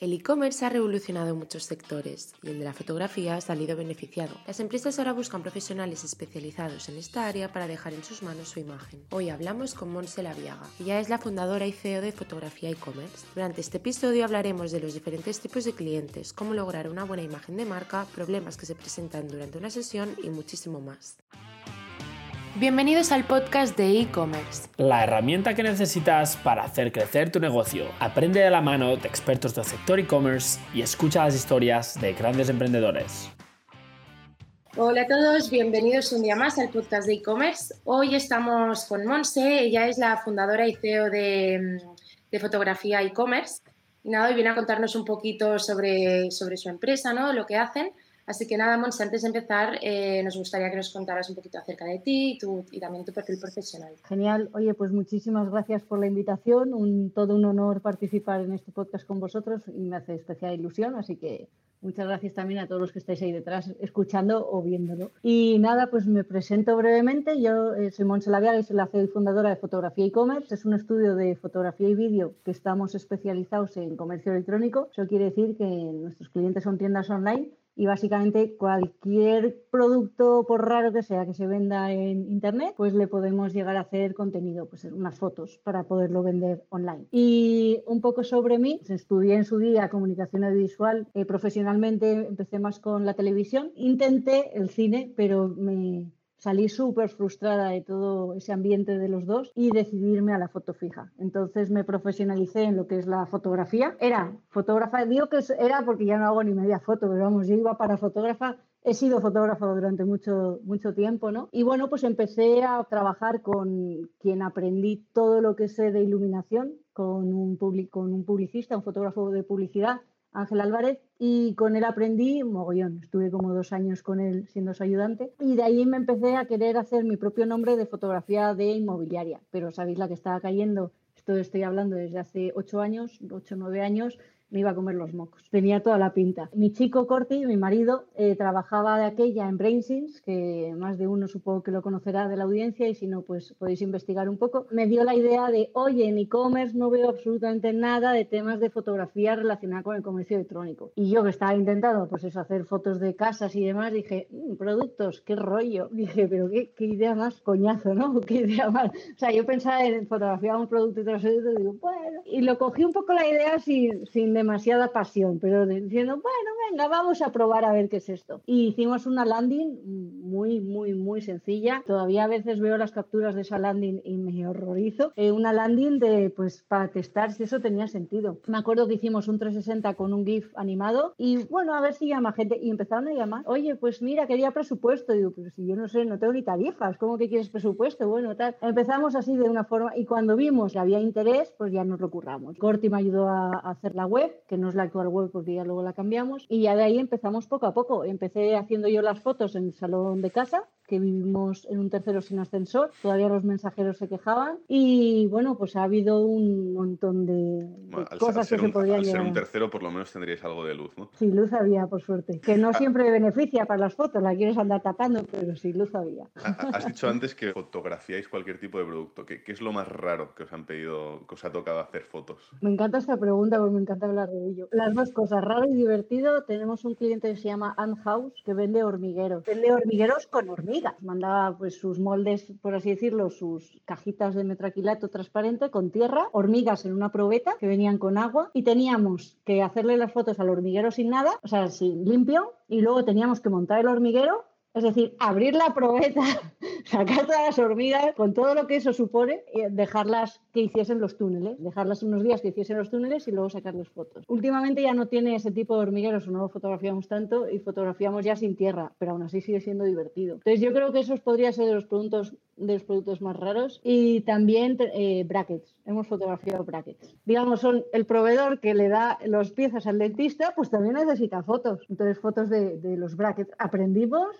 El e-commerce ha revolucionado muchos sectores y el de la fotografía ha salido beneficiado. Las empresas ahora buscan profesionales especializados en esta área para dejar en sus manos su imagen. Hoy hablamos con Monse Laviaga. Ella es la fundadora y CEO de Fotografía e-commerce. Durante este episodio hablaremos de los diferentes tipos de clientes, cómo lograr una buena imagen de marca, problemas que se presentan durante una sesión y muchísimo más. Bienvenidos al podcast de e-commerce. La herramienta que necesitas para hacer crecer tu negocio. Aprende de la mano de expertos del sector e-commerce y escucha las historias de grandes emprendedores. Hola a todos, bienvenidos un día más al podcast de e-commerce. Hoy estamos con Monse, ella es la fundadora y CEO de, de Fotografía e-commerce. Y nada, hoy viene a contarnos un poquito sobre, sobre su empresa, ¿no? lo que hacen. Así que nada, Monse, antes de empezar, eh, nos gustaría que nos contaras un poquito acerca de ti y, tu, y, también tu perfil profesional. Genial. Oye, pues muchísimas gracias por la invitación. Un, todo un honor participar en este podcast con vosotros y me hace especial ilusión. Así que muchas gracias también a todos los que estáis ahí detrás escuchando o viéndolo. Y nada, pues me presento brevemente. Yo eh, soy Monse Laviaga y soy la CEO y fundadora de Fotografía e-commerce. Es un estudio de fotografía y vídeo que estamos especializados en comercio electrónico. Eso quiere decir que nuestros clientes son tiendas online y básicamente cualquier producto, por raro que sea, que se venda en Internet, pues le podemos llegar a hacer contenido, pues unas fotos para poderlo vender online. Y un poco sobre mí, pues estudié en su día comunicación audiovisual, eh, profesionalmente empecé más con la televisión, intenté el cine, pero me salí súper frustrada de todo ese ambiente de los dos y decidirme a la foto fija. Entonces me profesionalicé en lo que es la fotografía. Era fotógrafa, digo que era porque ya no hago ni media foto, pero vamos, yo iba para fotógrafa he sido fotógrafa durante mucho, mucho tiempo, ¿no? Y bueno, pues empecé a trabajar con quien aprendí todo lo que sé de iluminación, con un, con un publicista, un fotógrafo de publicidad, Ángel Álvarez, y con él aprendí mogollón. Estuve como dos años con él siendo su ayudante y de ahí me empecé a querer hacer mi propio nombre de fotografía de inmobiliaria. Pero sabéis la que estaba cayendo, esto estoy hablando desde hace ocho años, ocho o nueve años, me iba a comer los mocos. Tenía toda la pinta. Mi chico Corti, mi marido, eh, trabajaba de aquella en Brainsins, que más de uno supongo que lo conocerá de la audiencia y si no, pues podéis investigar un poco. Me dio la idea de, oye, en e-commerce no veo absolutamente nada de temas de fotografía relacionada con el comercio electrónico. Y yo que estaba intentando, pues eso, hacer fotos de casas y demás, dije, mm, productos, qué rollo. Dije, pero qué, qué, idea más coñazo, ¿no? Qué idea más. O sea, yo pensaba en fotografiar un producto y tras y digo, bueno. Y lo cogí un poco la idea sin, sin demasiada pasión, pero diciendo, bueno, venga, vamos a probar a ver qué es esto. Y hicimos una landing muy, muy, muy sencilla. Todavía a veces veo las capturas de esa landing y me horrorizo. Eh, una landing de, pues, para testar si eso tenía sentido. Me acuerdo que hicimos un 360 con un GIF animado y, bueno, a ver si llama gente. Y empezaron a llamar, oye, pues mira, quería presupuesto. Digo, pues si yo no sé, no tengo ni tarifas, ¿cómo que quieres presupuesto? Bueno, tal. Empezamos así de una forma y cuando vimos que había interés, pues ya nos lo curramos. Corti me ayudó a hacer la web, que no es la actual web porque ya luego la cambiamos. Y ya de ahí empezamos poco a poco. Empecé haciendo yo las fotos en el salón de casa que vivimos en un tercero sin ascensor, todavía los mensajeros se quejaban y bueno, pues ha habido un montón de, cosas que se podrían Al ser un tercero por lo menos tendríais algo de luz, ¿no? Sí, luz había, por suerte, que no ah. siempre beneficia para las fotos, la quieres andar tapando, pero sí, luz había. Has dicho antes que fotografiáis cualquier tipo de producto, ¿qué, qué es lo más raro que os han pedido, que os ha tocado hacer fotos? Me encanta esta pregunta porque me encanta Las dos cosas, raro y divertido, tenemos un cliente que se llama Ann House que vende hormigueros, vende hormigueros con hormigueros Mandaba pues sus moldes, por así decirlo, sus cajitas de metraquilato transparente con tierra, hormigas en una probeta que venían con agua y teníamos que hacerle las fotos al hormiguero sin nada, o sea, sin limpio, y luego teníamos que montar el hormiguero es decir, abrir la probeta, sacar todas las hormigas, con todo lo que eso supone, y dejarlas que hiciesen los túneles, dejarlas unos días que hiciesen los túneles y luego sacarles fotos. Últimamente ya no tiene ese tipo de hormigueros, no lo fotografiamos tanto y fotografiamos ya sin tierra, pero aún así sigue siendo divertido. Entonces yo creo que esos podría ser de los productos, de los productos más raros. Y también eh, brackets, hemos fotografiado brackets. Digamos, son el proveedor que le da las piezas al dentista, pues también necesita fotos. Entonces fotos de los brackets. Aprendimos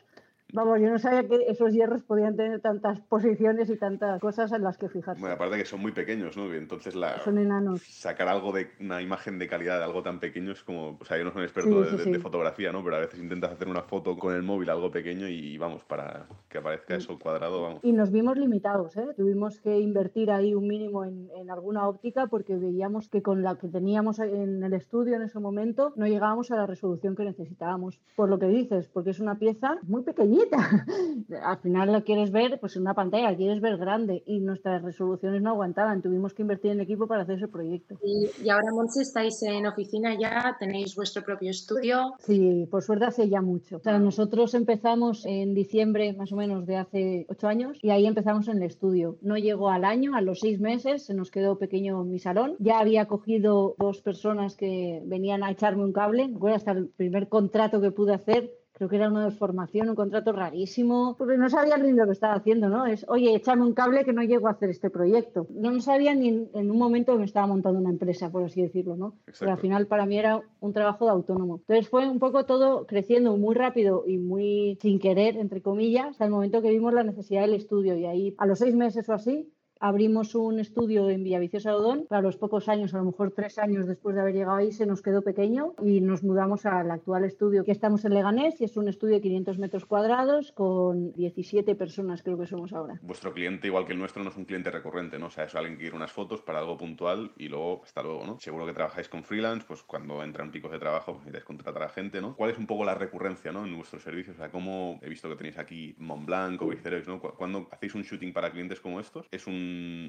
Vamos, yo no sabía que esos hierros podían tener tantas posiciones y tantas cosas en las que fijarse. Bueno, aparte que son muy pequeños, ¿no? entonces la... Son enanos. Sacar algo de una imagen de calidad de algo tan pequeño es como... O sea, yo no soy un experto de, fotografía, ¿no? Pero a veces intentas hacer una foto con el móvil, algo pequeño, y vamos, para que aparezca eso cuadrado, vamos. Y nos vimos limitados, ¿eh? Tuvimos que invertir ahí un mínimo en, en alguna óptica porque veíamos que con la que teníamos en el estudio en ese momento no llegábamos a la resolución que necesitábamos. Por lo que dices, porque es una pieza muy pequeñita. Al final la quieres ver pues en una pantalla, la quieres ver grande y nuestras resoluciones no aguantaban. Tuvimos que invertir en equipo para hacer ese proyecto. Y, ahora, Montse, estáis en oficina ya, tenéis vuestro propio estudio. Sí, por suerte hace ya mucho. O sea, nosotros empezamos en diciembre más o menos de hace ocho años y ahí empezamos en el estudio. No llegó al año, a los seis meses se nos quedó pequeño mi salón. Ya había cogido dos personas que venían a echarme un cable. Recuerdo hasta el primer contrato que pude hacer creo que era una formación, un contrato rarísimo, porque no sabía ni lo que estaba haciendo, ¿no? Es, oye, échame un cable que no llego a hacer este proyecto. No, no sabía ni en, un momento que me estaba montando una empresa, por así decirlo, ¿no? Pero al final para mí era un trabajo de autónomo. Entonces fue un poco todo creciendo muy rápido y muy sin querer, entre comillas, hasta el momento que vimos la necesidad del estudio y ahí a los seis meses o así abrimos un estudio en Villaviciosa Odón. Para los pocos años, a lo mejor tres años después de haber llegado ahí, se nos quedó pequeño y nos mudamos al actual estudio que estamos en Leganés y es un estudio de 500 metros cuadrados con 17 personas, creo que somos ahora. Vuestro cliente, igual que el nuestro, no es un cliente recurrente, ¿no? O sea, es alguien que quiere unas fotos para algo puntual y luego, hasta luego, ¿no? Seguro que trabajáis con freelance, pues cuando entran picos de trabajo, pues necesitáis contratar a gente, ¿no? ¿Cuál es un poco la recurrencia, ¿no? En vuestros servicios, o sea, ¿cómo he visto que tenéis aquí Montblanc o Vicerex, ¿no? Cuando hacéis un shooting para clientes como estos, ¿es un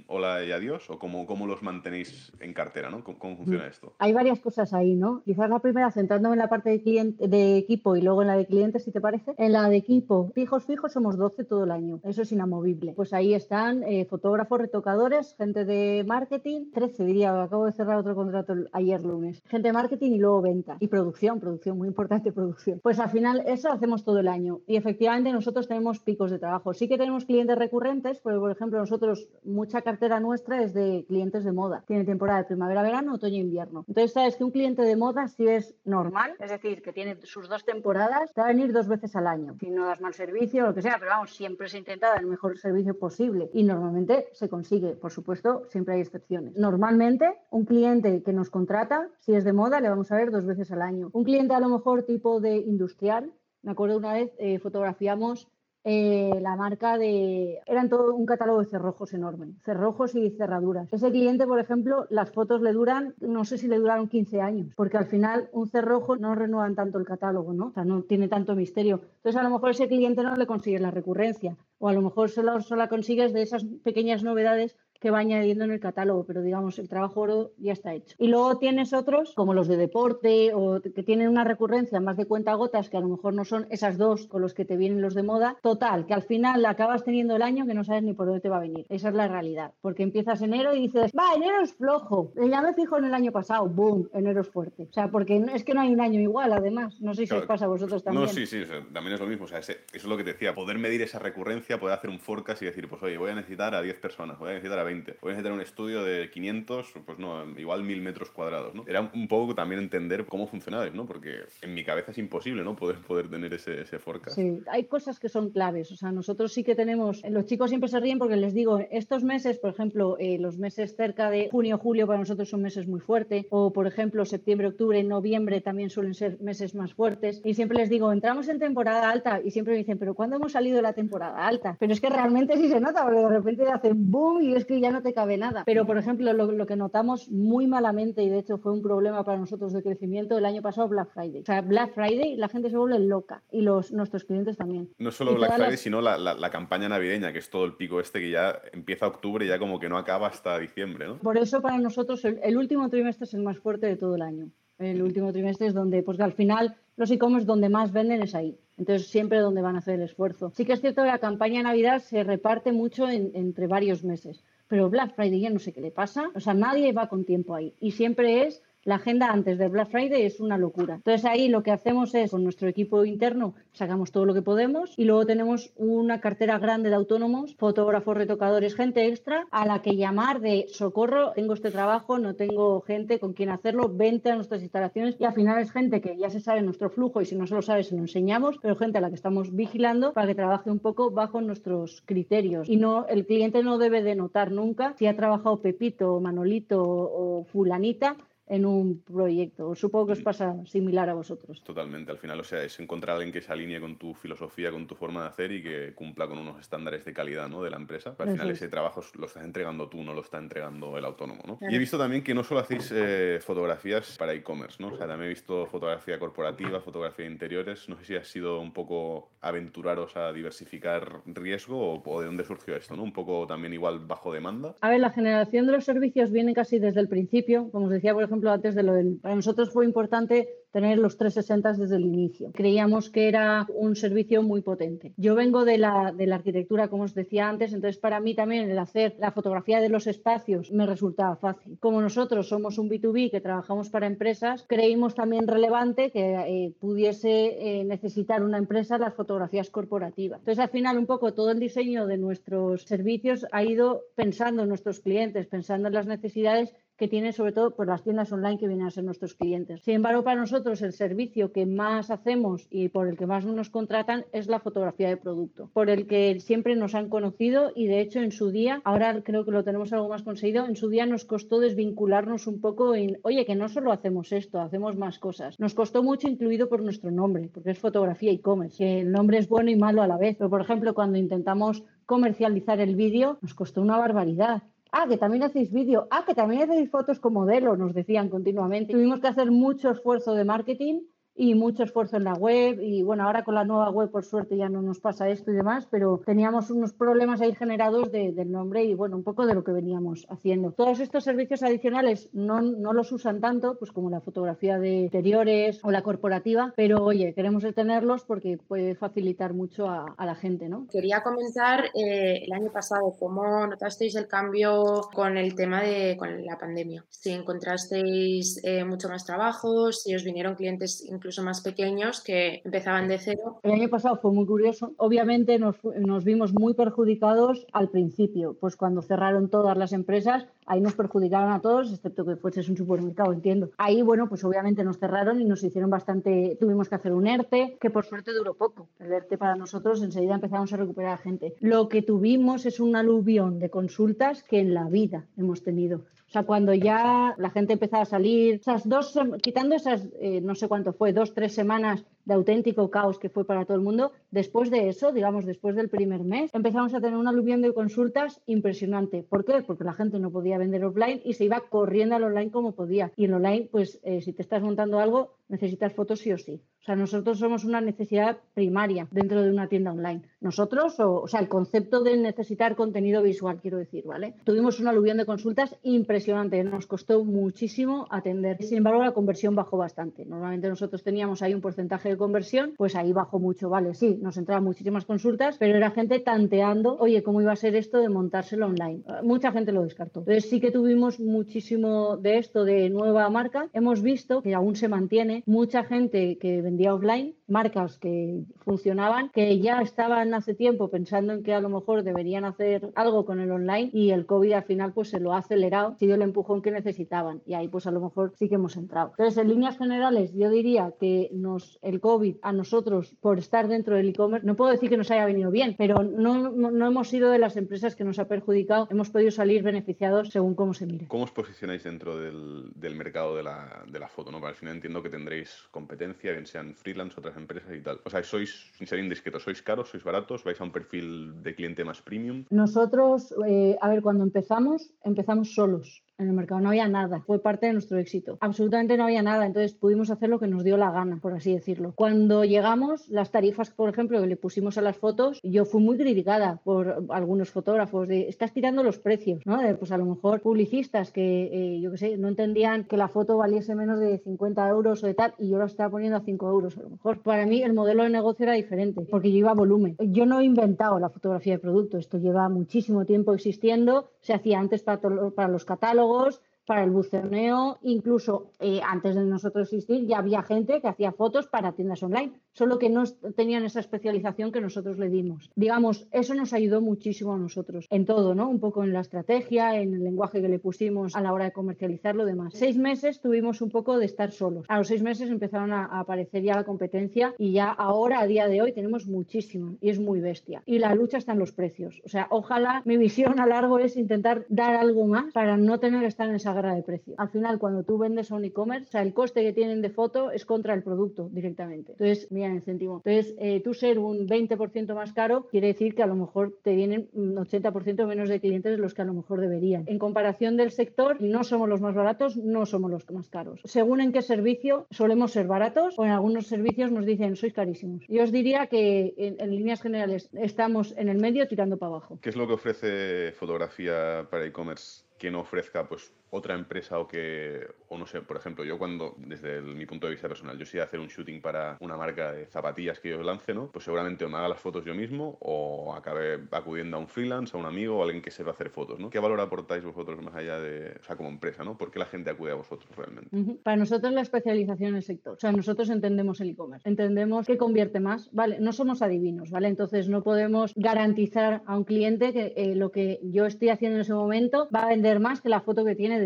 hola y adiós o cómo, cómo los mantenéis en cartera, ¿no? ¿Cómo, funciona esto? Hay varias cosas ahí, ¿no? Quizás la primera, centrándome en la parte de, cliente, de equipo y luego en la de clientes, si te parece. En la de equipo, fijos, fijos, somos 12 todo el año. Eso es inamovible. Pues ahí están eh, fotógrafos, retocadores, gente de marketing, 13 diría, acabo de cerrar otro contrato ayer lunes. Gente de marketing y luego venta. Y producción, producción, muy importante producción. Pues al final eso hacemos todo el año. Y efectivamente nosotros tenemos picos de trabajo. Sí que tenemos clientes recurrentes, porque por ejemplo nosotros mucha cartera nuestra es de clientes de moda. Tiene temporada de primavera, verano, otoño e invierno. Entonces, sabes que un cliente de moda si es normal, es decir, que tiene sus dos temporadas, te va a venir dos veces al año. Si no das mal servicio lo que sea, pero vamos, siempre se intenta dar el mejor servicio posible y normalmente se consigue. Por supuesto, siempre hay excepciones. Normalmente, un cliente que nos contrata, si es de moda, le vamos a ver dos veces al año. Un cliente a lo mejor tipo de industrial, me acuerdo una vez eh, fotografiamos eh, la marca de... Eran todo un catálogo de cerrojos enorme, cerrojos y cerraduras. Ese cliente, por ejemplo, las fotos le duran, no sé si le duraron 15 años, porque al final un cerrojo no renuevan tanto el catálogo, ¿no? O sea, no tiene tanto misterio. Entonces, a lo mejor ese cliente no le consigue la recurrencia, o a lo mejor solo, solo consigues de esas pequeñas novedades que va añadiendo en el catálogo, pero digamos, el trabajo oro ya está hecho. Y luego tienes otros, como los de deporte, o que tienen una recurrencia más de cuenta gotas, que a lo mejor no son esas dos con los que te vienen los de moda. Total, que al final acabas teniendo el año que no sabes ni por dónde te va a venir. Esa es la realidad. Porque empiezas enero y dices, va, enero es flojo. Ya me fijo en el año pasado, boom, enero es fuerte. O sea, porque es que no hay un año igual, además. No sé si os pasa a vosotros también. No, sí, sí, también es lo mismo. O sea, eso es lo que te decía, poder medir esa recurrencia, poder hacer un forecast y decir, pues oye, voy a necesitar a 10 personas, voy a necesitar a 20, voy a necesitar un estudio de 500, pues no, igual 1000 metros cuadrados, ¿no? Era un poco también entender cómo funcionaba, ¿no? Porque en mi cabeza es imposible, ¿no? Poder, poder tener ese, ese forecast. Sí, hay cosas que son claves, o sea, nosotros sí que tenemos, los chicos siempre se ríen porque les digo, estos meses, por ejemplo, eh, los meses cerca de junio, julio para nosotros son meses muy fuertes, o por ejemplo, septiembre, octubre, noviembre también suelen ser meses más fuertes, y siempre les digo, entramos en temporada alta, y siempre me dicen, pero ¿cuándo hemos salido de la temporada alta? Pero es que realmente sí se nota, porque de repente hacen boom y es que ya no te cabe nada. Pero, por ejemplo, lo, que notamos muy malamente, y de hecho fue un problema para nosotros de crecimiento, el año pasado Black Friday. O sea, Black Friday la gente se vuelve loca y los, nuestros clientes también. No solo Black Friday, sino la, la, campaña navideña, que es todo el pico este que ya empieza octubre y ya como que no acaba hasta diciembre, ¿no? Por eso para nosotros el, último trimestre es el más fuerte de todo el año. El último trimestre es donde, pues al final los e-commerce donde más venden es ahí. Entonces, siempre donde van a hacer el esfuerzo. Sí que es cierto que la campaña de Navidad se reparte mucho entre varios meses. Pero Black Friday ya no sé qué le pasa. O sea, nadie va con tiempo ahí. Y siempre es La agenda antes del Black Friday es una locura. Entonces ahí lo que hacemos es, con nuestro equipo interno, sacamos todo lo que podemos y luego tenemos una cartera grande de autónomos, fotógrafos, retocadores, gente extra, a la que llamar de socorro, tengo este trabajo, no tengo gente con quien hacerlo, vente a nuestras instalaciones y al final es gente que ya se sabe nuestro flujo y si no se lo sabe se lo enseñamos, pero gente a la que estamos vigilando para que trabaje un poco bajo nuestros criterios y no el cliente no debe de notar nunca si ha trabajado Pepito, Manolito o fulanita en un proyecto. Supongo que os pasa similar a vosotros. Totalmente. Al final, o sea, es encontrar a alguien que se alinee con tu filosofía, con tu forma de hacer y que cumpla con unos estándares de calidad ¿no? de la empresa. Al final, ese trabajo lo estás entregando tú, no lo está entregando el autónomo. ¿no? Y he visto también que no solo hacéis eh, fotografías para e-commerce, ¿no? O sea, también he visto fotografía corporativa, fotografía de interiores. No sé si ha sido un poco aventuraros a diversificar riesgo o, de dónde surgió esto, ¿no? Un poco también igual bajo demanda. A ver, la generación de los servicios viene casi desde el principio. Como os decía, por ejemplo, antes de lo del... Para nosotros fue importante tener los 360 desde el inicio. Creíamos que era un servicio muy potente. Yo vengo de la, de la arquitectura, como os decía antes, entonces para mí también el hacer la fotografía de los espacios me resultaba fácil. Como nosotros somos un B2B que trabajamos para empresas, creímos también relevante que eh, pudiese eh, necesitar una empresa las fotografías corporativas. Entonces al final un poco todo el diseño de nuestros servicios ha ido pensando en nuestros clientes, pensando en las necesidades que tienen sobre todo por las tiendas online que vienen a ser nuestros clientes. Sin embargo, para nosotros el servicio que más hacemos y por el que más nos contratan es la fotografía de producto, por el que siempre nos han conocido y de hecho en su día, ahora creo que lo tenemos algo más conseguido, en su día nos costó desvincularnos un poco en, oye, que no solo hacemos esto, hacemos más cosas. Nos costó mucho incluido por nuestro nombre, porque es fotografía e-commerce, que el nombre es bueno y malo a la vez, pero por ejemplo cuando intentamos comercializar el vídeo nos costó una barbaridad ah, que también hacéis vídeo, ah, que también hacéis fotos con modelo, nos decían continuamente. Tuvimos que hacer mucho esfuerzo de marketing y mucho esfuerzo en la web y bueno, ahora con la nueva web por suerte ya no nos pasa esto y demás, pero teníamos unos problemas ahí generados del nombre y bueno, un poco de lo que veníamos haciendo. Todos estos servicios adicionales no, no los usan tanto, pues como la fotografía de interiores o la corporativa, pero oye, queremos tenerlos porque puede facilitar mucho a, a la gente, ¿no? Quería comentar eh, el año pasado cómo notasteis el cambio con el tema de con la pandemia. Si encontrasteis eh, mucho más trabajo, si os vinieron clientes incluso más pequeños que empezaban de cero. El año pasado fue muy curioso. Obviamente nos, nos vimos muy perjudicados al principio, pues cuando cerraron todas las empresas, ahí nos perjudicaron a todos, excepto que fuese un supermercado, entiendo. Ahí, bueno, pues obviamente nos cerraron y nos hicieron bastante, tuvimos que hacer un ERTE, que por suerte duró poco. El ERTE para nosotros enseguida empezamos a recuperar gente. Lo que tuvimos es un aluvión de consultas que en la vida hemos tenido. O sea, cuando ya la gente empezaba a salir, esas dos, quitando esas, eh, no sé cuánto fue, dos, tres semanas de auténtico caos que fue para todo el mundo, después de eso, digamos, después del primer mes, empezamos a tener un aluvión de consultas impresionante. ¿Por qué? Porque la gente no podía vender offline y se iba corriendo al online como podía. Y en online, pues eh, si te estás montando algo, necesitas fotos sí o sí. O sea, nosotros somos una necesidad primaria dentro de una tienda online. Nosotros, o, o, sea, el concepto de necesitar contenido visual, quiero decir, ¿vale? Tuvimos un aluvión de consultas impresionante, nos costó muchísimo atender. Sin embargo, la conversión bajó bastante. Normalmente nosotros teníamos ahí un porcentaje de conversión, pues ahí bajó mucho, ¿vale? Sí, nos entraban muchísimas consultas, pero era gente tanteando, oye, ¿cómo iba a ser esto de montárselo online? Mucha gente lo descartó. Entonces sí que tuvimos muchísimo de esto de nueva marca. Hemos visto que aún se mantiene mucha gente que vendía offline, marcas que funcionaban, que ya estaban hace tiempo pensando en que a lo mejor deberían hacer algo con el online y el COVID al final pues se lo ha acelerado, sido el empujón que necesitaban y ahí pues a lo mejor sí que hemos entrado. Entonces, en líneas generales, yo diría que nos, el COVID a nosotros por estar dentro del e-commerce, no puedo decir que nos haya venido bien, pero no, no, hemos sido de las empresas que nos ha perjudicado, hemos podido salir beneficiados según cómo se mire. ¿Cómo os posicionáis dentro del, del mercado de la, de la foto? ¿no? Al final entiendo que tendréis competencia, bien sean freelance, otras empresas y tal. O sea, sois, sin ser indiscretos, sois caros, sois baratos, vais a un perfil de cliente más premium. Nosotros, eh, a ver, cuando empezamos, empezamos solos en el mercado, no había nada, fue parte de nuestro éxito. Absolutamente no había nada, entonces pudimos hacer lo que nos dio la gana, por así decirlo. Cuando llegamos, las tarifas, por ejemplo, que le pusimos a las fotos, yo fui muy criticada por algunos fotógrafos de, estás tirando los precios, ¿no? pues a lo mejor publicistas que, eh, yo qué sé, no entendían que la foto valiese menos de 50 euros o de tal, y yo la estaba poniendo a 5 euros a lo mejor. Para mí el modelo de negocio era diferente, porque yo iba a volumen. Yo no he inventado la fotografía de producto, esto lleva muchísimo tiempo existiendo, se hacía antes para los catálogos, psicólogos para el buceoneo, incluso eh, antes de nosotros existir ya había gente que hacía fotos para tiendas online, solo que no tenían esa especialización que nosotros le dimos. Digamos, eso nos ayudó muchísimo a nosotros en todo, ¿no? Un poco en la estrategia, en el lenguaje que le pusimos a la hora de comercializar lo demás. Seis meses tuvimos un poco de estar solos. A los seis meses empezaron a, aparecer ya la competencia y ya ahora, a día de hoy, tenemos muchísimo y es muy bestia. Y la lucha está en los precios. O sea, ojalá mi visión a largo es intentar dar algo más para no tener que estar en esa guerra de precios. Al final, cuando tú vendes a un e-commerce, o sea, el coste que tienen de foto es contra el producto directamente. Entonces, mira el céntimo. Entonces, eh, tú ser un 20% más caro quiere decir que a lo mejor te vienen un 80% menos de clientes de los que a lo mejor deberían. En comparación del sector, no somos los más baratos, no somos los más caros. Según en qué servicio solemos ser baratos o en algunos servicios nos dicen sois carísimos. Yo os diría que en, en líneas generales estamos en el medio tirando para abajo. ¿Qué es lo que ofrece fotografía para e-commerce que no ofrezca pues otra empresa o que, o no sé, por ejemplo, yo cuando, desde mi punto de vista personal, yo si hacer un shooting para una marca de zapatillas que yo lance, ¿no? Pues seguramente o me haga las fotos yo mismo o acabe acudiendo a un freelance, a un amigo o alguien que sepa hacer fotos, ¿no? ¿Qué valor aportáis vosotros más allá de, o sea, como empresa, ¿no? ¿Por qué la gente acude a vosotros realmente? Para nosotros la especialización en el sector, o sea, nosotros entendemos el e-commerce, entendemos que convierte más, ¿vale? No somos adivinos, ¿vale? Entonces no podemos garantizar a un cliente que eh, lo que yo estoy haciendo en ese momento va a vender más que la foto que tiene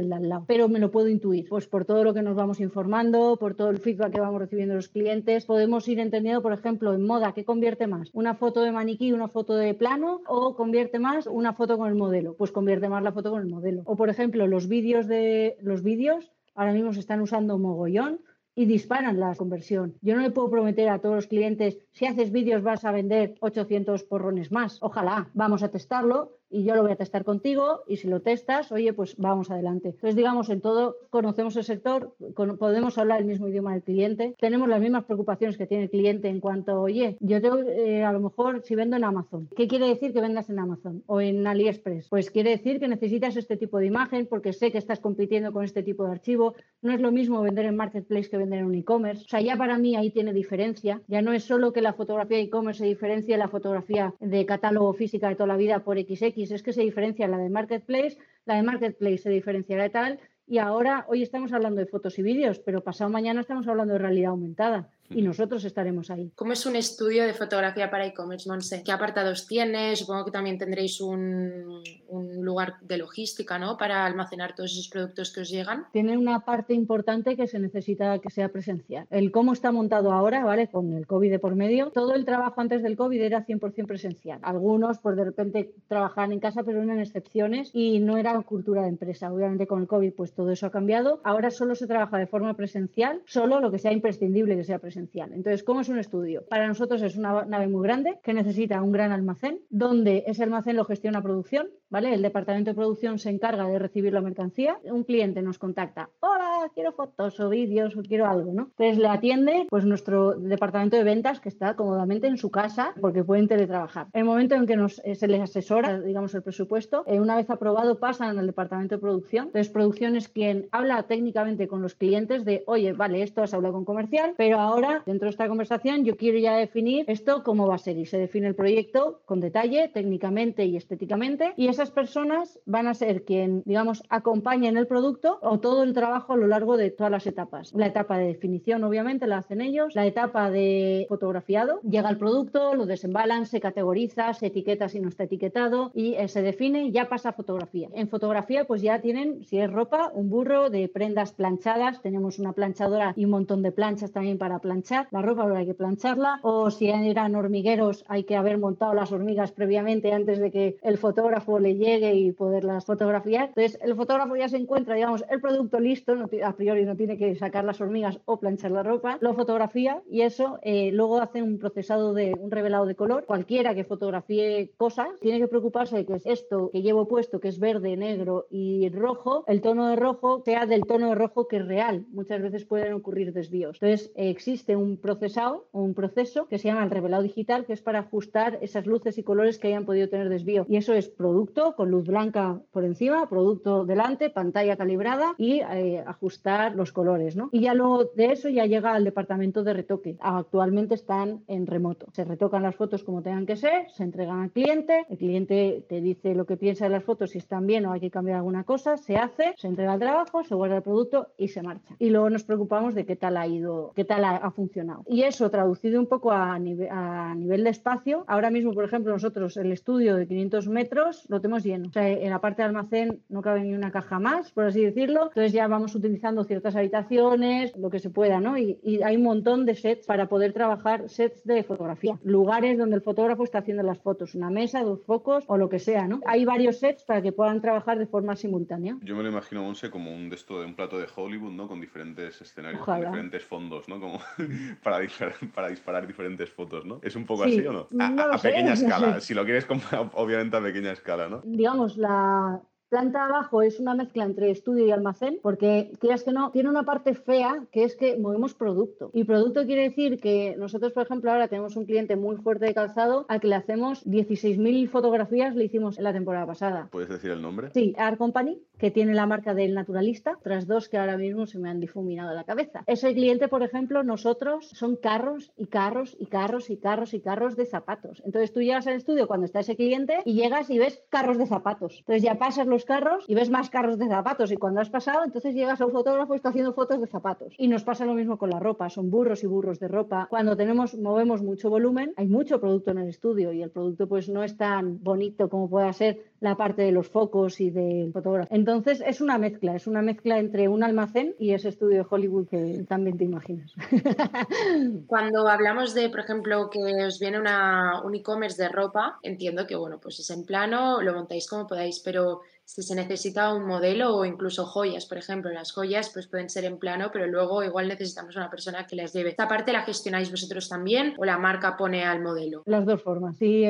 pero me lo puedo intuir, pues por todo lo que nos vamos informando, por todo el feedback que vamos recibiendo los clientes, podemos ir entendiendo, por ejemplo, en moda, ¿qué convierte más? ¿Una foto de maniquí, una foto de plano o convierte más una foto con el modelo? Pues convierte más la foto con el modelo. O por ejemplo, los vídeos de los vídeos ahora mismo se están usando mogollón y disparan la conversión. Yo no le puedo prometer a todos los clientes, si haces vídeos vas a vender 800 porrones más. Ojalá, vamos a testarlo, y yo lo voy a testar contigo y si lo testas, oye, pues vamos adelante. Entonces, digamos, en todo conocemos el sector, podemos hablar el mismo idioma del cliente, tenemos las mismas preocupaciones que tiene el cliente en cuanto, oye, yo tengo, eh, a lo mejor si vendo en Amazon, ¿qué quiere decir que vendas en Amazon o en AliExpress? Pues quiere decir que necesitas este tipo de imagen porque sé que estás compitiendo con este tipo de archivo. No es lo mismo vender en Marketplace que vender en un e-commerce. O sea, ya para mí ahí tiene diferencia. Ya no es solo que la fotografía e-commerce se diferencia de la fotografía de catálogo física de toda la vida por XX es que se diferencia la de Marketplace, la de Marketplace se diferenciará de tal, y ahora, hoy estamos hablando de fotos y vídeos, pero pasado mañana estamos hablando de realidad aumentada y nosotros estaremos ahí. ¿Cómo es un estudio de fotografía para e-commerce, Monse? ¿Qué apartados tiene? Supongo que también tendréis un, un, lugar de logística, ¿no? Para almacenar todos esos productos que os llegan. Tiene una parte importante que se necesita que sea presencial. El cómo está montado ahora, ¿vale? Con el COVID de por medio. Todo el trabajo antes del COVID era 100% presencial. Algunos, pues de repente, trabajaban en casa, pero eran excepciones y no era cultura de empresa. Obviamente con el COVID, pues todo eso ha cambiado. Ahora solo se trabaja de forma presencial, solo lo que sea imprescindible que sea presencial entonces, ¿cómo es un estudio? Para nosotros es una nave muy grande que necesita un gran almacén, donde ese almacén lo gestiona producción, ¿vale? El departamento de producción se encarga de recibir la mercancía. Un cliente nos contacta, hola, quiero fotos o vídeos o quiero algo, ¿no? Entonces le atiende pues nuestro departamento de ventas que está cómodamente en su casa porque pueden teletrabajar. El momento en que nos, eh, se les asesora, digamos, el presupuesto, eh, una vez aprobado pasan al departamento de producción. Entonces producción es quien habla técnicamente con los clientes de, oye, vale, esto has hablado con comercial, pero ahora dentro de esta conversación, yo quiero ya definir esto cómo va a ser y se define el proyecto con detalle, técnicamente y estéticamente, y esas personas van a ser quien, digamos, acompañen el producto o todo el trabajo a lo largo de todas las etapas. La etapa de definición, obviamente, la hacen ellos, la etapa de fotografiado, llega el producto, lo desembalan, se categoriza, se etiqueta si no está etiquetado y eh, se define y ya pasa a fotografía. En fotografía, pues ya tienen, si es ropa, un burro de prendas planchadas, tenemos una planchadora y un montón de planchas también para planchar la ropa hay que plancharla, o si eran hormigueros hay que haber montado las hormigas previamente antes de que el fotógrafo le llegue y poderlas fotografiar. Entonces el fotógrafo ya se encuentra, digamos, el producto listo, a priori no tiene que sacar las hormigas o planchar la ropa, lo fotografía y eso eh, luego hace un procesado de un revelado de color. Cualquiera que fotografíe cosas tiene que preocuparse de que esto que llevo puesto, que es verde, negro y rojo, el tono de rojo sea del tono de rojo que es real. Muchas veces pueden ocurrir desvíos. Entonces existe un procesado o un proceso que se llama el revelado digital, que es para ajustar esas luces y colores que hayan podido tener desvío. Y eso es producto con luz blanca por encima, producto delante, pantalla calibrada y eh, ajustar los colores, ¿no? Y ya luego de eso ya llega al departamento de retoque. Actualmente están en remoto. Se retocan las fotos como tengan que ser, se entregan al cliente, el cliente te dice lo que piensa de las fotos, si están bien o hay que cambiar alguna cosa, se hace, se entrega el trabajo, se guarda el producto y se marcha. Y luego nos preocupamos de qué tal ha ido, qué tal ha, funcionado. Y eso traducido un poco a, a nivel de espacio, ahora mismo, por ejemplo, nosotros el estudio de 500 metros lo tenemos lleno. O sea, en la parte de almacén no cabe ni una caja más, por así decirlo. Entonces ya vamos utilizando ciertas habitaciones, lo que se pueda, ¿no? Y, y hay un montón de sets para poder trabajar, sets de fotografía, lugares donde el fotógrafo está haciendo las fotos, una mesa, dos focos o lo que sea, ¿no? Hay varios sets para que puedan trabajar de forma simultánea. Yo me lo imagino, Monse, como un de esto de un plato de Hollywood, ¿no? Con diferentes escenarios, con diferentes fondos, ¿no? Como para, disparar, para disparar diferentes fotos, ¿no? ¿Es un poco así o no? A, pequeña escala, si lo quieres, obviamente a pequeña escala, ¿no? Digamos, la, Planta abajo es una mezcla entre estudio y almacén, porque quieras que no, tiene una parte fea que es que movemos producto. Y producto quiere decir que nosotros, por ejemplo, ahora tenemos un cliente muy fuerte de calzado al que le hacemos 16.000 fotografías, le hicimos en la temporada pasada. ¿Puedes decir el nombre? Sí, Art Company, que tiene la marca del naturalista, tras dos que ahora mismo se me han difuminado la cabeza. Ese cliente, por ejemplo, nosotros son carros y carros y carros y carros y carros de zapatos. Entonces tú llegas al estudio cuando está ese cliente y llegas y ves carros de zapatos. Entonces ya pasas los carros y ves más carros de zapatos y cuando has pasado entonces llegas a un fotógrafo y está haciendo fotos de zapatos. Y nos pasa lo mismo con la ropa, son burros y burros de ropa. Cuando tenemos movemos mucho volumen, hay mucho producto en el estudio y el producto pues no es tan bonito como pueda ser la parte de los focos y del fotógrafo. Entonces es una mezcla, es una mezcla entre un almacén y ese estudio de Hollywood que también te imaginas. Cuando hablamos de, por ejemplo, que os viene una, un e-commerce de ropa, entiendo que bueno, pues es en plano, lo montáis como podáis, pero si se necesita un modelo o incluso joyas, por ejemplo, las joyas pues pueden ser en plano, pero luego igual necesitamos una persona que las lleve. ¿Esta parte la gestionáis vosotros también o la marca pone al modelo? Las dos formas. Si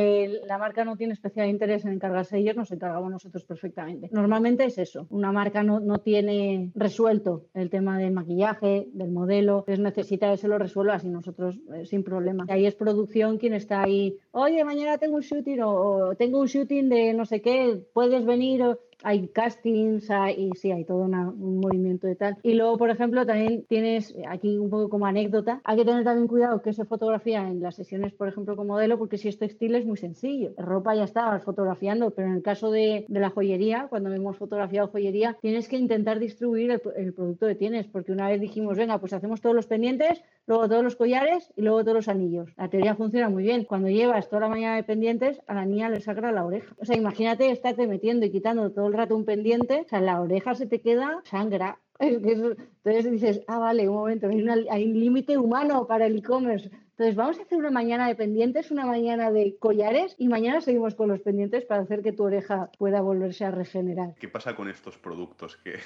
la marca no tiene especial interés en encargarse de ellos, nos encargamos nosotros perfectamente. Normalmente es eso. Una marca no, no tiene resuelto el tema del maquillaje, del modelo, entonces necesita que se lo resuelva así nosotros eh, sin problema. Ahí es producción quien está ahí, oye, mañana tengo un shooting o, tengo un shooting de no sé qué, puedes venir. Hay castings y sí, hay todo un movimiento de tal. Y luego, por ejemplo, también tienes aquí un poco como anécdota, hay que tener también cuidado que se fotografía en las sesiones, por ejemplo, con modelo, porque si es textil es muy sencillo. Ropa ya está fotografiando, pero en el caso de, la joyería, cuando hemos fotografiado joyería, tienes que intentar distribuir el, producto que tienes, porque una vez dijimos, venga, pues hacemos todos los pendientes, luego todos los collares y luego todos los anillos. La teoría funciona muy bien. Cuando llevas toda la mañana de pendientes, a la niña le saca la oreja. O sea, imagínate estarte metiendo y quitando todo el rato un pendiente, o sea, la oreja se te queda sangra. Entonces dices, ah, vale, un momento, hay, un límite humano para el e-commerce. Entonces vamos a hacer una mañana de pendientes, una mañana de collares y mañana seguimos con los pendientes para hacer que tu oreja pueda volverse a regenerar. ¿Qué pasa con estos productos que,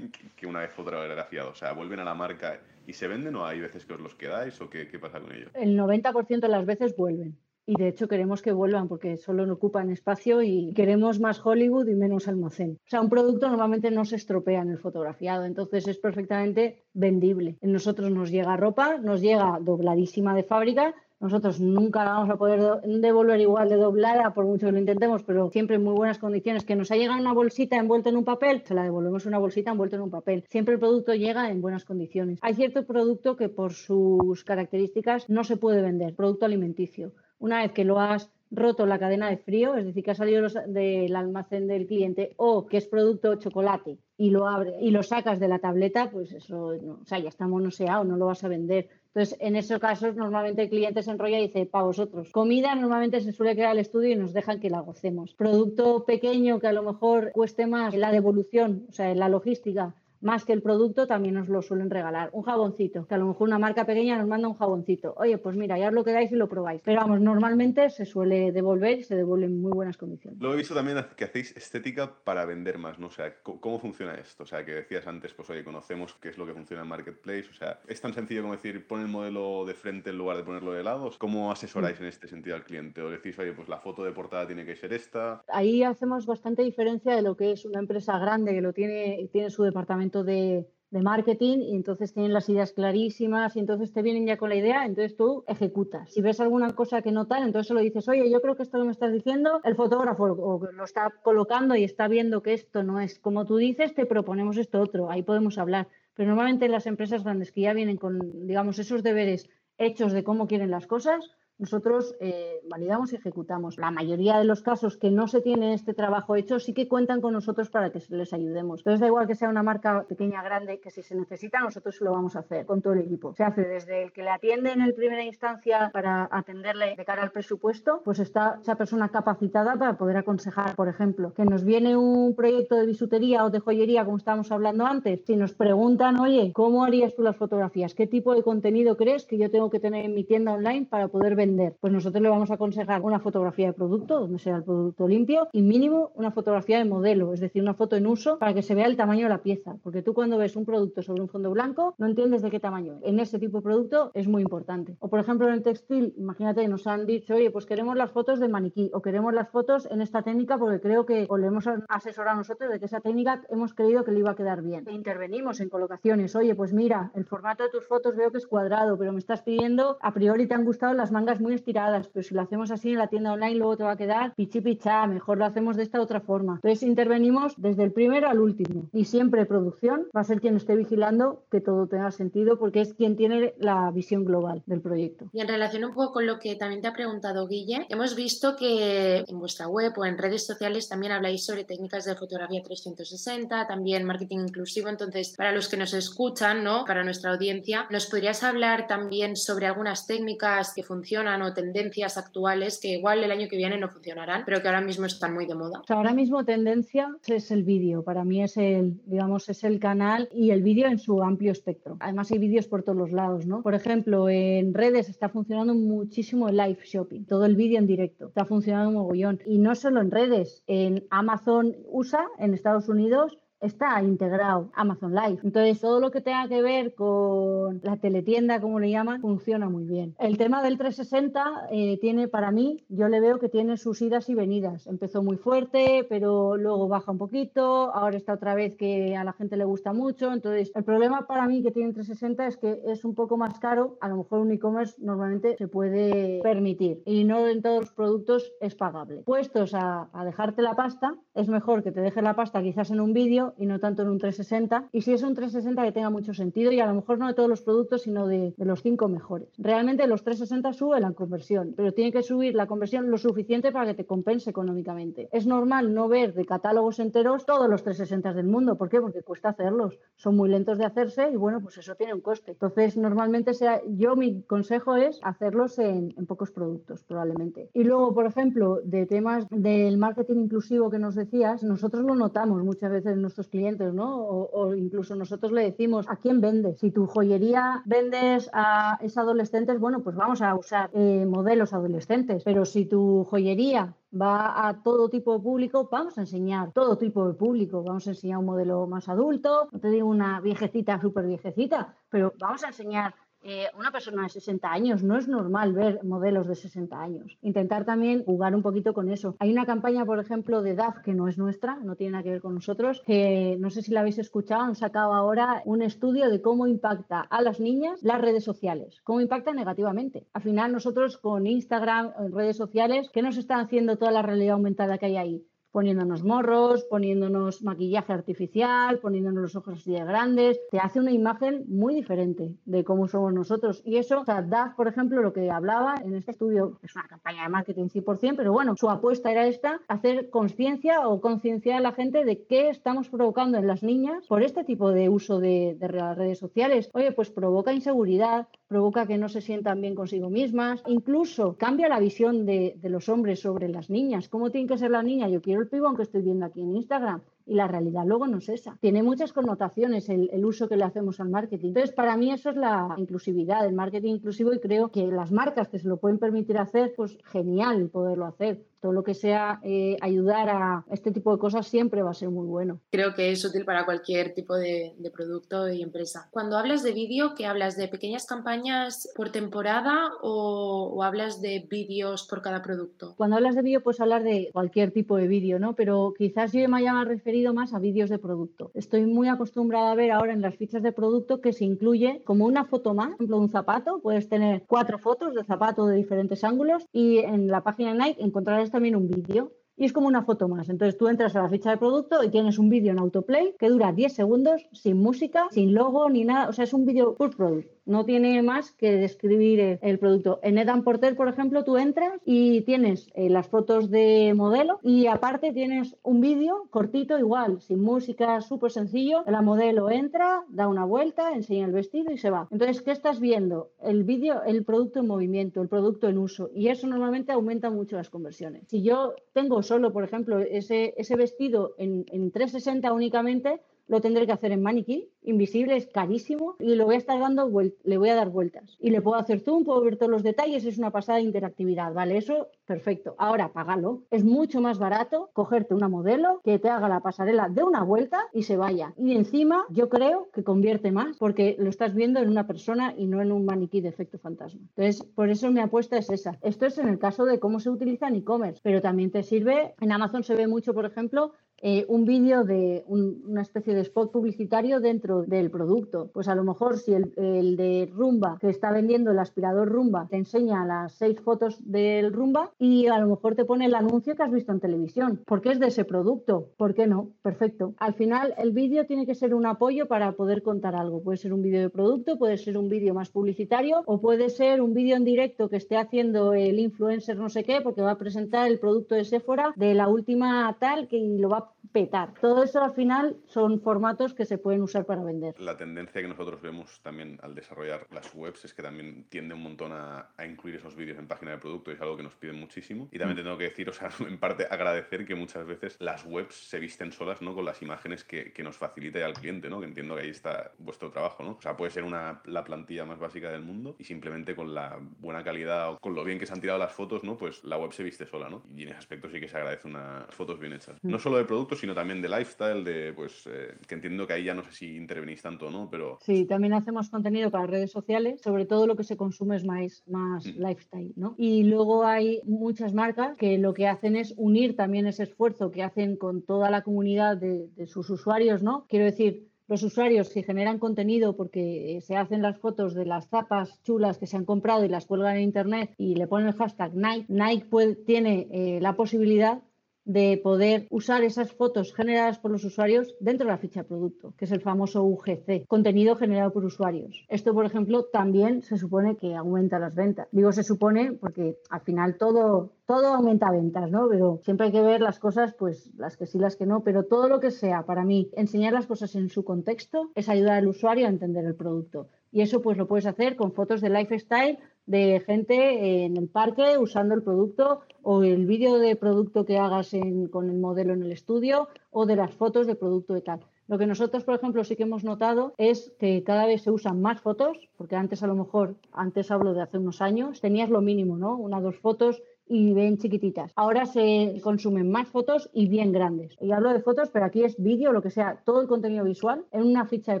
que una vez fotografiados? O sea, vuelven a la marca y se venden o hay veces que os los quedáis o qué, qué pasa con ellos? El 90% de las veces vuelven y de hecho queremos que vuelvan porque solo ocupan espacio y queremos más Hollywood y menos almacén. O sea, un producto normalmente no se estropea en el fotografiado, entonces es perfectamente vendible. En nosotros nos llega ropa, nos llega dobladísima de fábrica, nosotros nunca la vamos a poder devolver igual de doblada por mucho que lo intentemos, pero siempre en muy buenas condiciones. Que nos ha llegado una bolsita envuelta en un papel, se la devolvemos una bolsita envuelta en un papel. Siempre el producto llega en buenas condiciones. Hay cierto producto que por sus características no se puede vender, producto alimenticio una vez que lo has roto la cadena de frío, es decir, que ha salido del almacén del cliente o que es producto chocolate y lo abre y lo sacas de la tableta, pues eso, o sea, ya está monoseado, no lo vas a vender. Entonces, en esos casos, normalmente el cliente se enrolla y dice, para vosotros. Comida normalmente se suele crear el estudio y nos dejan que la gocemos. Producto pequeño que a lo mejor cueste más la devolución, o sea, la logística, más que el producto, también nos lo suelen regalar. Un jaboncito, que a lo mejor una marca pequeña nos manda un jaboncito. Oye, pues mira, ya os lo quedáis y lo probáis. Pero vamos, normalmente se suele devolver y se devuelve en muy buenas condiciones. Luego he visto también que hacéis estética para vender más, ¿no? O sea, ¿cómo funciona esto? O sea, que decías antes, pues oye, conocemos qué es lo que funciona en Marketplace. O sea, ¿es tan sencillo como decir, pon el modelo de frente en lugar de ponerlo de lado? ¿Cómo asesoráis en este sentido al cliente? ¿O decís, oye, pues la foto de portada tiene que ser esta? Ahí hacemos bastante diferencia de lo que es una empresa grande que lo tiene, tiene su departamento de marketing y entonces tienen las ideas clarísimas y entonces te vienen ya con la idea, entonces tú ejecutas. Si ves alguna cosa que no tal, entonces lo dices, oye, yo creo que esto que me estás diciendo, el fotógrafo lo está colocando y está viendo que esto no es como tú dices, te proponemos esto otro, ahí podemos hablar pero normalmente en las empresas grandes que ya vienen con, digamos, esos deberes hechos de cómo quieren las cosas, nosotros eh, validamos y ejecutamos. La mayoría de los casos que no se tiene este trabajo hecho sí que cuentan con nosotros para que les ayudemos. Entonces da igual que sea una marca pequeña, grande, que si se necesita nosotros lo vamos a hacer con todo el equipo. Se hace desde el que le atiende en el primera instancia para atenderle de cara al presupuesto, pues está esa persona capacitada para poder aconsejar, por ejemplo, que nos viene un proyecto de bisutería o de joyería, como estábamos hablando antes, si nos preguntan, oye, ¿cómo harías tú las fotografías? ¿Qué tipo de contenido crees que yo tengo que tener en mi tienda online para poder vender? Pues nosotros le vamos a aconsejar una fotografía de producto, donde sea el producto limpio, y mínimo una fotografía de modelo, es decir, una foto en uso para que se vea el tamaño de la pieza. Porque tú cuando ves un producto sobre un fondo blanco, no entiendes de qué tamaño. En ese tipo de producto es muy importante. O por ejemplo en el textil, imagínate, nos han dicho, oye, pues queremos las fotos de maniquí o queremos las fotos en esta técnica porque creo que o le hemos asesorado a nosotros de que esa técnica hemos creído que le iba a quedar bien. E intervenimos en colocaciones, oye, pues mira, el formato de tus fotos veo que es cuadrado, pero me estás pidiendo, a priori te han gustado las mangas muy estiradas, pero si lo hacemos así en la tienda online luego te va a quedar pichi pichá, mejor lo hacemos de esta otra forma. Entonces intervenimos desde el primero al último y siempre producción va a ser quien esté vigilando que todo tenga sentido porque es quien tiene la visión global del proyecto. Y en relación un poco con lo que también te ha preguntado Guille, hemos visto que en vuestra web o en redes sociales también habláis sobre técnicas de fotografía 360, también marketing inclusivo, entonces para los que nos escuchan, ¿no? Para nuestra audiencia, ¿nos podrías hablar también sobre algunas técnicas que funcionan o tendencias actuales que igual el año que viene no funcionarán, pero que ahora mismo están muy de moda? ahora mismo tendencia es el vídeo. Para mí es el, digamos, es el canal y el vídeo en su amplio espectro. Además hay vídeos por todos los lados, ¿no? Por ejemplo, en redes está funcionando muchísimo el live shopping, todo el vídeo en directo. Está funcionando un mogollón. Y no solo en redes, en Amazon USA, en Estados Unidos, está integrado Amazon Live. Entonces, todo lo que tenga que ver con la teletienda, como le llaman, funciona muy bien. El tema del 360 eh, tiene, para mí, yo le veo que tiene sus idas y venidas. Empezó muy fuerte, pero luego baja un poquito, ahora está otra vez que a la gente le gusta mucho. Entonces, el problema para mí que tiene 360 es que es un poco más caro. A lo mejor un e-commerce normalmente se puede permitir y no en todos los productos es pagable. Puestos a, a dejarte la pasta, es mejor que te deje la pasta quizás en un vídeo y no tanto en un 360. Y si es un 360 que tenga mucho sentido y a lo mejor no de todos los productos, sino de, los cinco mejores. Realmente los 360 sube la conversión, pero tiene que subir la conversión lo suficiente para que te compense económicamente. Es normal no ver de catálogos enteros todos los 360 del mundo. ¿Por qué? Porque cuesta hacerlos. Son muy lentos de hacerse y bueno, pues eso tiene un coste. Entonces, normalmente sea, yo mi consejo es hacerlos en, en pocos productos, probablemente. Y luego, por ejemplo, de temas del marketing inclusivo que nos decías, nosotros lo notamos muchas veces en nuestros clientes, ¿no? O, incluso nosotros le decimos a quién vendes. Si tu joyería vendes a es adolescentes, bueno, pues vamos a usar eh, modelos adolescentes. Pero si tu joyería va a todo tipo de público, vamos a enseñar todo tipo de público. Vamos a enseñar un modelo más adulto, no te digo una viejecita, súper viejecita, pero vamos a enseñar eh, una persona de 60 años. No es normal ver modelos de 60 años. Intentar también jugar un poquito con eso. Hay una campaña, por ejemplo, de DAF que no es nuestra, no tiene nada que ver con nosotros, que no sé si la habéis escuchado, han sacado ahora un estudio de cómo impacta a las niñas las redes sociales, cómo impacta negativamente. Al final nosotros con Instagram, redes sociales, ¿qué nos está haciendo toda la realidad aumentada que hay ahí? Poniéndonos morros, poniéndonos maquillaje artificial, poniéndonos los ojos así de grandes, te hace una imagen muy diferente de cómo somos nosotros. Y eso, o sea, DAF, por ejemplo, lo que hablaba en este estudio, es una campaña de marketing 100%, pero bueno, su apuesta era esta, hacer conciencia o concienciar a la gente de qué estamos provocando en las niñas por este tipo de uso de, de redes sociales. Oye, pues provoca inseguridad, provoca que no se sientan bien consigo mismas, incluso cambia la visión de, los hombres sobre las niñas. ¿Cómo tiene que ser la niña? Yo quiero el pibón que estoy viendo aquí en Instagram y la realidad luego no es esa. Tiene muchas connotaciones el, uso que le hacemos al marketing. Entonces, para mí eso es la inclusividad, el marketing inclusivo y creo que las marcas que se lo pueden permitir hacer, pues genial poderlo hacer todo lo que sea eh, ayudar a este tipo de cosas siempre va a ser muy bueno. Creo que es útil para cualquier tipo de, de producto y empresa. Cuando hablas de vídeo, ¿qué hablas de pequeñas campañas por temporada o, o hablas de vídeos por cada producto? Cuando hablas de vídeo puedes hablar de cualquier tipo de vídeo, ¿no? Pero quizás yo me haya referido más a vídeos de producto. Estoy muy acostumbrada a ver ahora en las fichas de producto que se incluye como una foto más, por ejemplo, un zapato, puedes tener cuatro fotos de zapato de diferentes ángulos y en la página Nike encontrarás también un vídeo y es como una foto más. Entonces tú entras a la ficha de producto y tienes un vídeo en autoplay que dura 10 segundos, sin música, sin logo ni nada. O sea, es un vídeo full product. No tiene más que describir el, producto. En Edan Porter, por ejemplo, tú entras y tienes eh, las fotos de modelo y aparte tienes un vídeo cortito, igual, sin música, súper sencillo. La modelo entra, da una vuelta, enseña el vestido y se va. Entonces, ¿qué estás viendo? El vídeo, el producto en movimiento, el producto en uso. Y eso normalmente aumenta mucho las conversiones. Si yo tengo solo, por ejemplo, ese, vestido en, en 360 únicamente, lo tendré que hacer en maniquí, invisible, es carísimo y lo voy a estar dando, le voy a dar vueltas. Y le puedo hacer zoom, puedo ver todos los detalles, es una pasada de interactividad, ¿vale? Eso, perfecto. Ahora, págalo. Es mucho más barato cogerte una modelo que te haga la pasarela de una vuelta y se vaya. Y encima, yo creo que convierte más porque lo estás viendo en una persona y no en un maniquí de efecto fantasma. Entonces, por eso mi apuesta es esa. Esto es en el caso de cómo se utiliza en e-commerce, pero también te sirve, en Amazon se ve mucho, por ejemplo, eh, un vídeo de una especie de spot publicitario dentro del producto. Pues a lo mejor si el, de Rumba, que está vendiendo el aspirador Rumba, te enseña las seis fotos del Rumba y a lo mejor te pone el anuncio que has visto en televisión, porque es de ese producto. ¿Por qué no? Perfecto. Al final el vídeo tiene que ser un apoyo para poder contar algo. Puede ser un vídeo de producto, puede ser un vídeo más publicitario o puede ser un vídeo en directo que esté haciendo el influencer no sé qué, porque va a presentar el producto de Sephora de la última tal que lo va a petar. Todo eso al final son formatos que se pueden usar para vender. La tendencia que nosotros vemos también al desarrollar las webs es que también tiende un montón a, incluir esos vídeos en página de producto y es algo que nos piden muchísimo. Y también mm. tengo que decir, o sea, en parte agradecer que muchas veces las webs se visten solas, ¿no? Con las imágenes que, que nos facilita al cliente, ¿no? Que entiendo que ahí está vuestro trabajo, ¿no? O sea, puede ser una, la plantilla más básica del mundo y simplemente con la buena calidad o con lo bien que se han tirado las fotos, ¿no? Pues la web se viste sola, ¿no? Y en ese aspecto sí que se agradece unas fotos bien hechas. Mm. No solo de sino también de lifestyle, de pues eh, que entiendo que ahí ya no sé si intervenís tanto no, pero... Sí, también hacemos contenido para redes sociales, sobre todo lo que se consume es más, más mm. lifestyle, ¿no? Y luego hay muchas marcas que lo que hacen es unir también ese esfuerzo que hacen con toda la comunidad de, de sus usuarios, ¿no? Quiero decir, los usuarios que generan contenido porque se hacen las fotos de las zapas chulas que se han comprado y las cuelgan en internet y le ponen el hashtag Nike, Nike tiene eh, la posibilidad de poder usar esas fotos generadas por los usuarios dentro de la ficha producto, que es el famoso UGC, contenido generado por usuarios. Esto, por ejemplo, también se supone que aumenta las ventas. Digo se supone porque al final todo, todo aumenta ventas, ¿no? Pero siempre hay que ver las cosas, pues las que sí, las que no, pero todo lo que sea, para mí, enseñar las cosas en su contexto es ayudar al usuario a entender el producto. Y eso pues lo puedes hacer con fotos de lifestyle de gente en el parque usando el producto o el vídeo de producto que hagas con el modelo en el estudio o de las fotos de producto de tal. Lo que nosotros, por ejemplo, sí que hemos notado es que cada vez se usan más fotos, porque antes a lo mejor, antes hablo de hace unos años, tenías lo mínimo, ¿no? Una, dos fotos y bien chiquititas. Ahora se consumen más fotos y bien grandes. Y hablo de fotos, pero aquí es vídeo, lo que sea, todo el contenido visual en una ficha de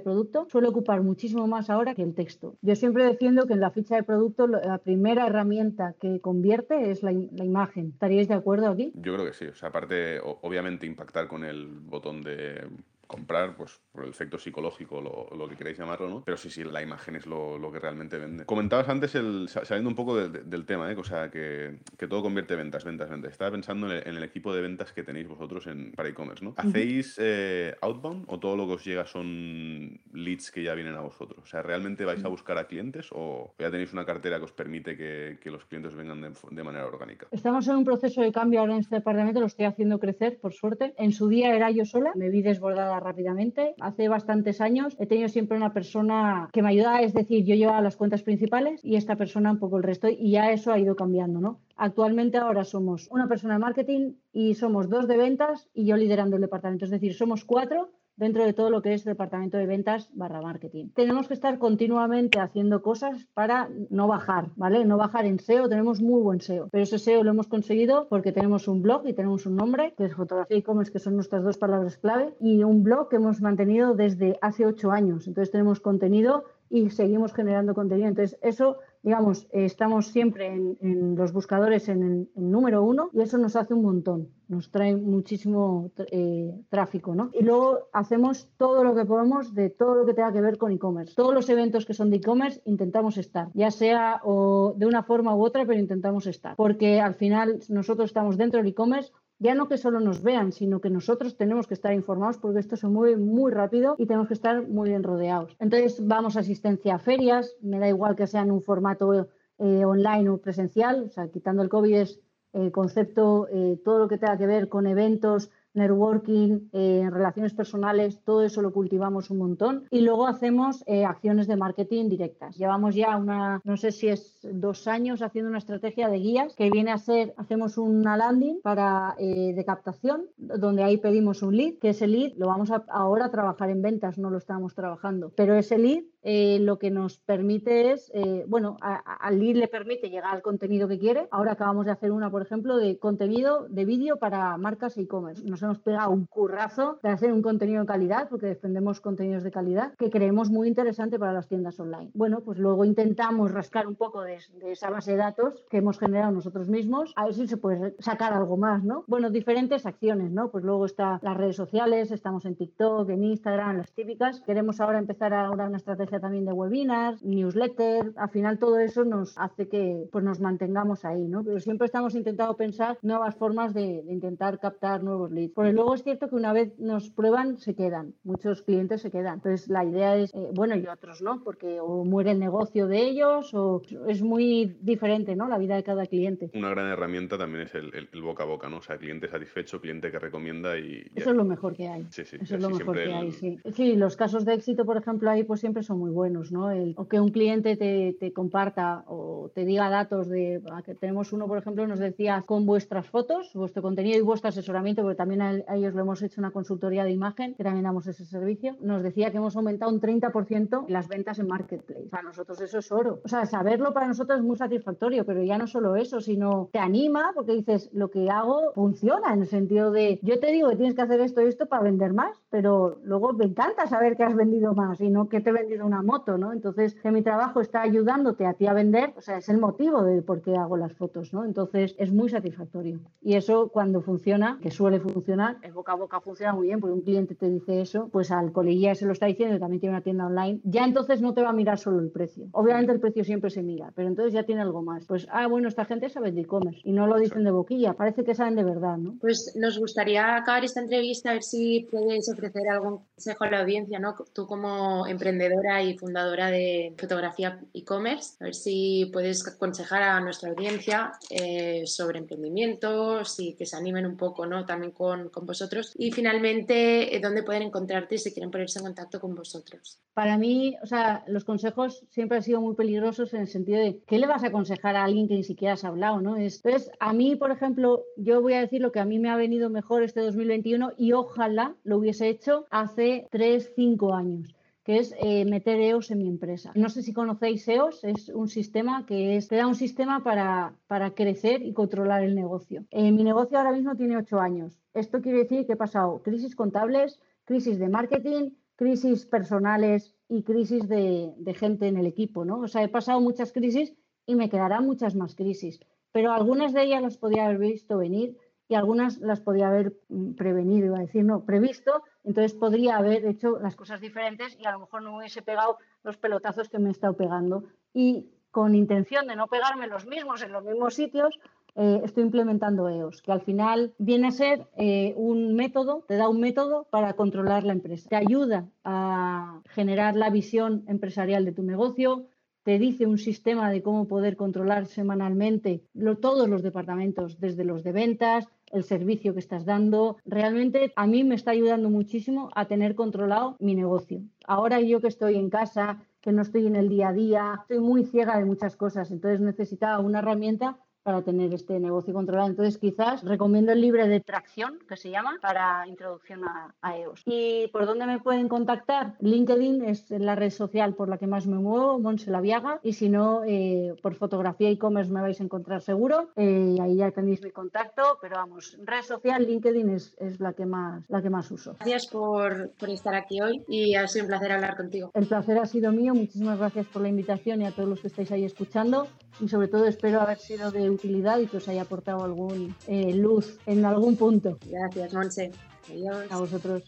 producto suele ocupar muchísimo más ahora que el texto. Yo siempre defiendo que en la ficha de producto la primera herramienta que convierte es la, la imagen. ¿Estaríais de acuerdo aquí? Yo creo que sí. O sea, aparte, obviamente impactar con el botón de comprar, pues por el efecto psicológico, lo, lo, que queráis llamarlo, ¿no? Pero sí, sí, la imagen es lo, lo que realmente vende. Comentabas antes, el, saliendo un poco del tema, ¿eh? o sea, que, que, todo convierte ventas, ventas, ventas. Estaba pensando en el, equipo de ventas que tenéis vosotros en, para e-commerce, ¿no? ¿Hacéis eh, outbound o todo lo que os llega son leads que ya vienen a vosotros? O sea, ¿realmente vais a buscar a clientes o ya tenéis una cartera que os permite que, que los clientes vengan de, de, manera orgánica? Estamos en un proceso de cambio ahora en este departamento, lo estoy haciendo crecer, por suerte. En su día era yo sola, me vi desbordada rápidamente. Hace bastantes años he tenido siempre una persona que me ayudaba, es decir, yo llevaba las cuentas principales y esta persona un poco el resto y ya eso ha ido cambiando, ¿no? Actualmente ahora somos una persona de marketing y somos dos de ventas y yo liderando el departamento, es decir, somos cuatro dentro de todo lo que es departamento de ventas barra marketing. Tenemos que estar continuamente haciendo cosas para no bajar, ¿vale? No bajar en SEO, tenemos muy buen SEO, pero ese SEO lo hemos conseguido porque tenemos un blog y tenemos un nombre, que es fotografía y que son nuestras dos palabras clave, y un blog que hemos mantenido desde hace ocho años. Entonces tenemos contenido y seguimos generando contenido. Entonces eso digamos, estamos siempre en, los buscadores en el número uno y eso nos hace un montón, nos trae muchísimo eh, tráfico, ¿no? Y luego hacemos todo lo que podemos de todo lo que tenga que ver con e-commerce. Todos los eventos que son de e-commerce intentamos estar, ya sea o de una forma u otra, pero intentamos estar, porque al final nosotros estamos dentro del e-commerce ya no que solo nos vean, sino que nosotros tenemos que estar informados porque esto se mueve muy rápido y tenemos que estar muy bien rodeados. Entonces vamos a asistencia a ferias, me da igual que sea en un formato eh, online o presencial, o sea, quitando el COVID es el concepto, eh, todo lo que tenga que ver con eventos, networking, eh, relaciones personales, todo eso lo cultivamos un montón. Y luego hacemos eh, acciones de marketing directas. Llevamos ya una, no sé si es dos años haciendo una estrategia de guías que viene a ser, hacemos una landing para eh, de captación, donde ahí pedimos un lead, que ese lead lo vamos a ahora a trabajar en ventas, no lo estamos trabajando, pero ese lead eh, lo que nos permite es, eh, bueno, al lead le permite llegar al contenido que quiere. Ahora acabamos de hacer una, por ejemplo, de contenido de vídeo para marcas e-commerce. Nos hemos pegado un currazo de hacer un contenido de calidad, porque defendemos contenidos de calidad, que creemos muy interesante para las tiendas online. Bueno, pues luego intentamos rascar un poco de, esa base de datos que hemos generado nosotros mismos, a ver si se puede sacar algo más, ¿no? Bueno, diferentes acciones, ¿no? Pues luego está las redes sociales, estamos en TikTok, en Instagram, las típicas. Queremos ahora empezar ahora una estrategia también de webinars, newsletter, al final todo eso nos hace que pues nos mantengamos ahí, ¿no? Pero siempre estamos intentando pensar nuevas formas de, intentar captar nuevos leads. Porque luego es cierto que una vez nos prueban, se quedan, muchos clientes se quedan. Entonces la idea es, eh, bueno, y otros no, porque o muere el negocio de ellos o es muy diferente, ¿no? La vida de cada cliente. Una gran herramienta también es el, boca a boca, ¿no? O sea, cliente satisfecho, cliente que recomienda y... Eso es lo mejor que hay. Sí, sí. Eso es lo mejor que hay, sí. Sí, los casos de éxito, por ejemplo, ahí pues siempre son muy buenos, ¿no? El, o que un cliente te, te, comparta o te diga datos de, que tenemos uno, por ejemplo, nos decía con vuestras fotos, vuestro contenido y vuestro asesoramiento, porque también a, ellos le hemos hecho una consultoría de imagen, que también damos ese servicio, nos decía que hemos aumentado un 30% las ventas en Marketplace. Para nosotros eso es oro. O sea, saberlo para nosotros es muy satisfactorio, pero ya no solo eso, sino te anima porque dices, lo que hago funciona en el sentido de, yo te digo que tienes que hacer esto y esto para vender más, pero luego me encanta saber que has vendido más y no que te he vendido una moto, ¿no? Entonces, que mi trabajo está ayudándote a ti a vender, o sea, es el motivo de por qué hago las fotos, ¿no? Entonces, es muy satisfactorio. Y eso cuando funciona, que suele funcionar, el boca a boca funciona muy bien, porque un cliente te dice eso, pues al coleguilla se lo está diciendo, también tiene una tienda online, ya entonces no te va a mirar solo el precio. Obviamente el precio siempre se mira, pero entonces ya tiene algo más. Pues, ah, bueno, esta gente sabe de e-commerce y no lo dicen de boquilla, parece que saben de verdad, ¿no? Pues nos gustaría acabar esta entrevista a ver si puedes ofrecer algún consejo a la audiencia, ¿no? Tú como emprendedora y fundadora de fotografía e-commerce, a ver si puedes aconsejar a nuestra audiencia eh, sobre emprendimientos y que se animen un poco ¿no? también con, con vosotros. Y finalmente, eh, ¿dónde pueden encontrarte si quieren ponerse en contacto con vosotros? Para mí, o sea, los consejos siempre han sido muy peligrosos en el sentido de ¿qué le vas a aconsejar a alguien que ni siquiera has hablado? ¿no? Entonces, a mí, por ejemplo, yo voy a decir lo que a mí me ha venido mejor este 2021 y ojalá lo hubiese hecho hace 3, 5 años que es eh, meter EOS en mi empresa. No sé si conocéis EOS, es un sistema que es, te da un sistema para, para crecer y controlar el negocio. Eh, mi negocio ahora mismo tiene ocho años. Esto quiere decir que he pasado crisis contables, crisis de marketing, crisis personales y crisis de, gente en el equipo, ¿no? O sea, he pasado muchas crisis y me quedarán muchas más crisis, pero algunas de ellas las podía haber visto venir y algunas las podía haber mm, prevenido, iba a decir, no, previsto, entonces podría haber hecho las cosas diferentes y a lo mejor no hubiese pegado los pelotazos que me he estado pegando. Y con intención de no pegarme los mismos en los mismos sitios, eh, estoy implementando EOS, que al final viene a ser eh, un método, te da un método para controlar la empresa. Te ayuda a generar la visión empresarial de tu negocio, te dice un sistema de cómo poder controlar semanalmente todos los departamentos, desde los de ventas, el servicio que estás dando. Realmente a mí me está ayudando muchísimo a tener controlado mi negocio. Ahora yo que estoy en casa, que no estoy en el día a día, estoy muy ciega de muchas cosas, entonces necesitaba una herramienta para tener este negocio controlado. Entonces, quizás recomiendo el libro de tracción, que se llama, para introducción a, EOS. ¿Y por dónde me pueden contactar? LinkedIn es la red social por la que más me muevo, Monse Viaga, y si no, eh, por fotografía e-commerce me vais a encontrar seguro, eh, ahí ya tenéis mi contacto, pero vamos, red social, LinkedIn es, es la, que más, la que más uso. Gracias por, por estar aquí hoy y ha sido un placer hablar contigo. El placer ha sido mío, muchísimas gracias por la invitación y a todos los que estáis ahí escuchando, y sobre todo espero haber sido de utilidad y que os haya aportado algún eh, luz en algún punto. Gracias, Monse. Adiós. A vosotros.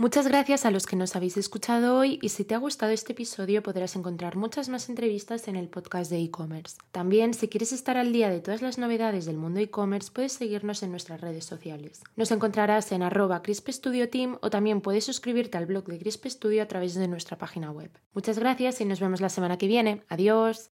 Muchas gracias a los que nos habéis escuchado hoy y si te ha gustado este episodio podrás encontrar muchas más entrevistas en el podcast de e-commerce. También, si quieres estar al día de todas las novedades del mundo e-commerce, puedes seguirnos en nuestras redes sociales. Nos encontrarás en arroba Team o también puedes suscribirte al blog de Crisp Studio a través de nuestra página web. Muchas gracias y nos vemos la semana que viene. Adiós.